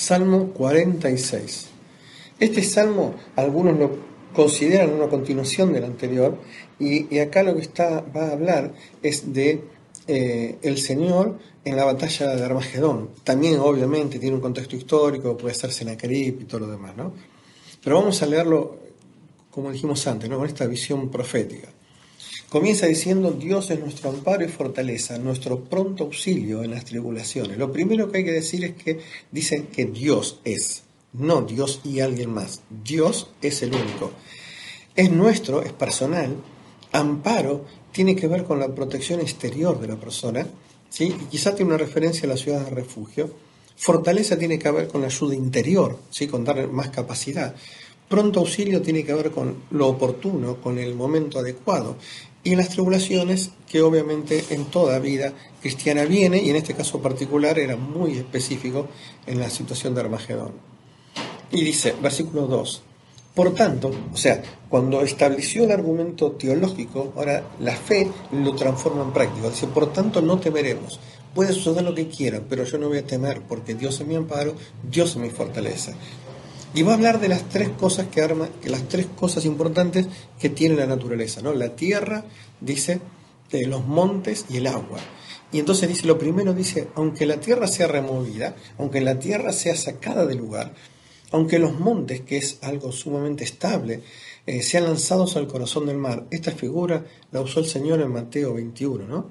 Salmo 46. Este salmo algunos lo consideran una continuación del anterior y, acá lo que está, va a hablar es de eh, el Señor en la batalla de Armagedón. También obviamente tiene un contexto histórico, puede ser Senaquerib y todo lo demás, ¿no? Pero vamos a leerlo como dijimos antes, ¿no? con esta visión profética. Comienza diciendo, Dios es nuestro amparo y fortaleza, nuestro pronto auxilio en las tribulaciones. Lo primero que hay que decir es que dicen que Dios es, no Dios y alguien más. Dios es el único. Es nuestro, es personal. Amparo tiene que ver con la protección exterior de la persona, ¿sí? y quizá tiene una referencia a la ciudad de refugio. Fortaleza tiene que ver con la ayuda interior, ¿sí? con darle más capacidad. Pronto auxilio tiene que ver con lo oportuno, con el momento adecuado y las tribulaciones que obviamente en toda vida cristiana viene, y en este caso particular era muy específico en la situación de Armagedón. Y dice, versículo 2, por tanto, o sea, cuando estableció el argumento teológico, ahora la fe lo transforma en práctica. Dice, por tanto, no temeremos. Puede suceder lo que quiera, pero yo no voy a temer porque Dios es mi amparo, Dios es mi fortaleza. Y va a hablar de las tres cosas que arma, que las tres cosas importantes que tiene la naturaleza, ¿no? La tierra, dice, de los montes y el agua. Y entonces dice, lo primero dice, aunque la tierra sea removida, aunque la tierra sea sacada del lugar, aunque los montes, que es algo sumamente estable, eh, sean lanzados al corazón del mar, esta figura la usó el Señor en Mateo 21, ¿no?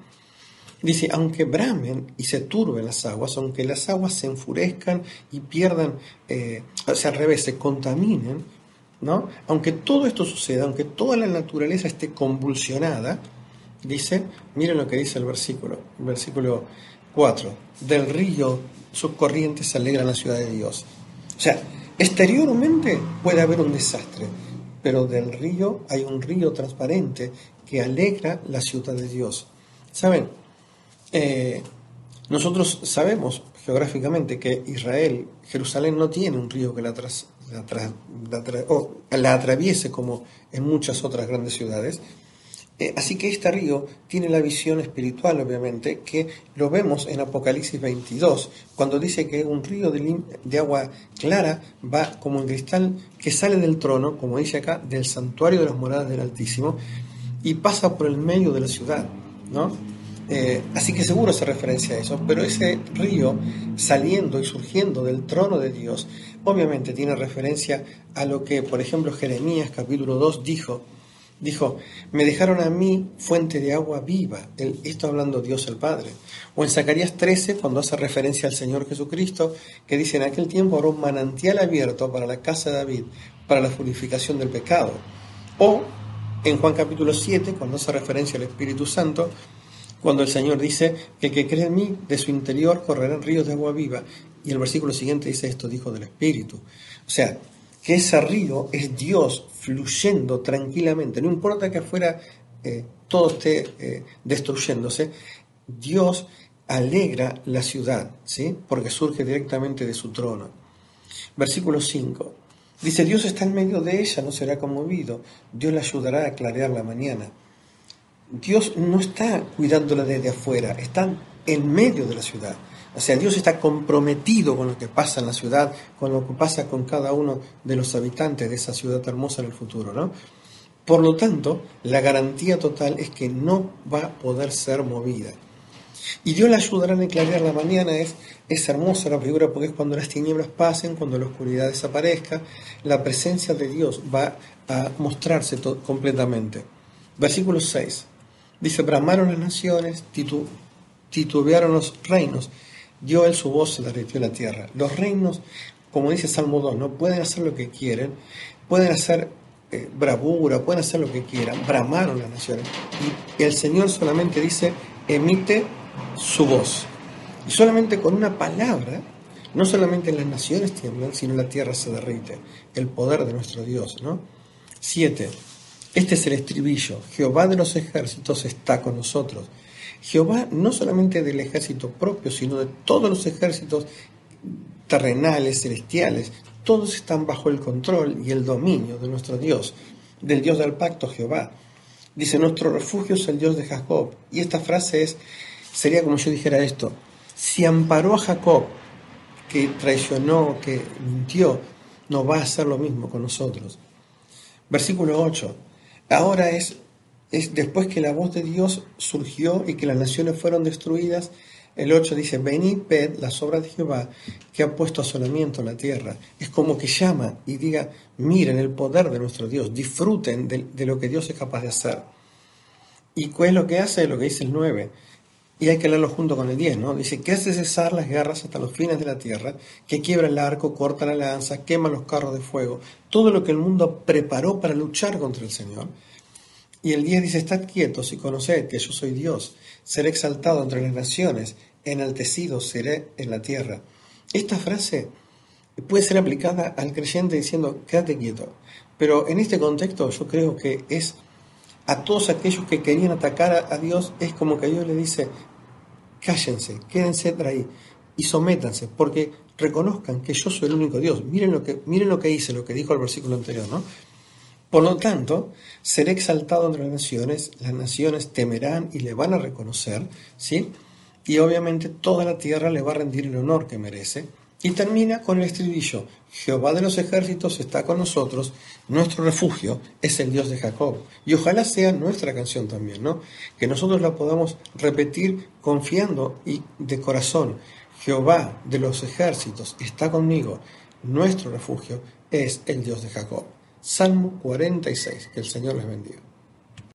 Dice, aunque bramen y se turben las aguas, aunque las aguas se enfurezcan y pierdan, eh, o sea, al revés, se contaminen, ¿no? Aunque todo esto suceda, aunque toda la naturaleza esté convulsionada, dice, miren lo que dice el versículo, versículo 4, del río sus corrientes alegran la ciudad de Dios. O sea, exteriormente puede haber un desastre, pero del río hay un río transparente que alegra la ciudad de Dios. ¿Saben? Eh, nosotros sabemos geográficamente que Israel, Jerusalén, no tiene un río que la, atraviese como en muchas otras grandes ciudades. Eh, así que este río tiene la visión espiritual, obviamente, que lo vemos en Apocalipsis 22, cuando dice que un río de, de agua clara va como en cristal que sale del trono, como dice acá, del santuario de las moradas del Altísimo, y pasa por el medio de la ciudad, ¿no? Eh, así que seguro se referencia a eso, pero ese río saliendo y surgiendo del trono de Dios, obviamente tiene referencia a lo que, por ejemplo, Jeremías capítulo 2 dijo, dijo, me dejaron a mí fuente de agua viva, esto hablando Dios el Padre. O en Zacarías 13, cuando hace referencia al Señor Jesucristo, que dice, en aquel tiempo habrá un manantial abierto para la casa de David, para la purificación del pecado. O en Juan capítulo 7, cuando hace referencia al Espíritu Santo, cuando el Señor dice que el que cree en mí, de su interior correrán ríos de agua viva. Y el versículo siguiente dice esto, dijo del Espíritu. O sea, que ese río es Dios fluyendo tranquilamente. No importa que afuera eh, todo esté eh, destruyéndose, Dios alegra la ciudad, ¿sí? porque surge directamente de su trono. Versículo 5. Dice, Dios está en medio de ella, no será conmovido. Dios la ayudará a clarear la mañana. Dios no está cuidándola desde afuera, está en medio de la ciudad. O sea, Dios está comprometido con lo que pasa en la ciudad, con lo que pasa con cada uno de los habitantes de esa ciudad hermosa en el futuro, ¿no? Por lo tanto, la garantía total es que no va a poder ser movida. Y Dios la ayudará a clarear la mañana, es, es hermosa la figura porque es cuando las tinieblas pasen, cuando la oscuridad desaparezca, la presencia de Dios va a mostrarse completamente. Versículo 6. Dice, bramaron las naciones, titubearon los reinos, dio él su voz, se derritió la tierra. Los reinos, como dice Salmo 2, no pueden hacer lo que quieren, pueden hacer eh, bravura, pueden hacer lo que quieran, bramaron las naciones. Y el Señor solamente dice, emite su voz. Y solamente con una palabra, no solamente las naciones tiemblan, sino la tierra se derrite. El poder de nuestro Dios, ¿no? Siete. Este es el estribillo. Jehová de los ejércitos está con nosotros. Jehová no solamente del ejército propio, sino de todos los ejércitos terrenales, celestiales, todos están bajo el control y el dominio de nuestro Dios, del Dios del pacto Jehová. Dice, nuestro refugio es el Dios de Jacob. Y esta frase es, sería como yo dijera esto, si amparó a Jacob que traicionó, que mintió, no va a hacer lo mismo con nosotros. Versículo 8. Ahora es, es después que la voz de Dios surgió y que las naciones fueron destruidas, el 8 dice, venid, ved las obras de Jehová que ha puesto asolamiento en la tierra. Es como que llama y diga, miren el poder de nuestro Dios, disfruten de, lo que Dios es capaz de hacer. ¿Y cuál es lo que hace? Lo que dice el 9 y hay que leerlo junto con el 10, ¿no? Dice que hace cesar las guerras hasta los fines de la tierra, que quiebra el arco, corta la lanza, quema los carros de fuego, todo lo que el mundo preparó para luchar contra el Señor. Y el 10 dice, estad quietos y conoced que yo soy Dios, seré exaltado entre las naciones, enaltecido seré en la tierra. Esta frase puede ser aplicada al creyente diciendo, quédate quieto, pero en este contexto yo creo que es a todos aquellos que querían atacar a, Dios, es como que Dios le dice, cállense, quédense ahí y sométanse, porque reconozcan que yo soy el único Dios. Miren lo que, miren lo que dice, lo que dijo el versículo anterior, ¿no? Por lo tanto, seré exaltado entre las naciones, las naciones temerán y le van a reconocer, ¿sí? Y obviamente toda la tierra le va a rendir el honor que merece. Y termina con el estribillo, Jehová de los ejércitos está con nosotros, nuestro refugio es el Dios de Jacob. Y ojalá sea nuestra canción también, ¿no? Que nosotros la podamos repetir confiando y de corazón, Jehová de los ejércitos está conmigo, nuestro refugio es el Dios de Jacob. Salmo 46, que el Señor les bendiga.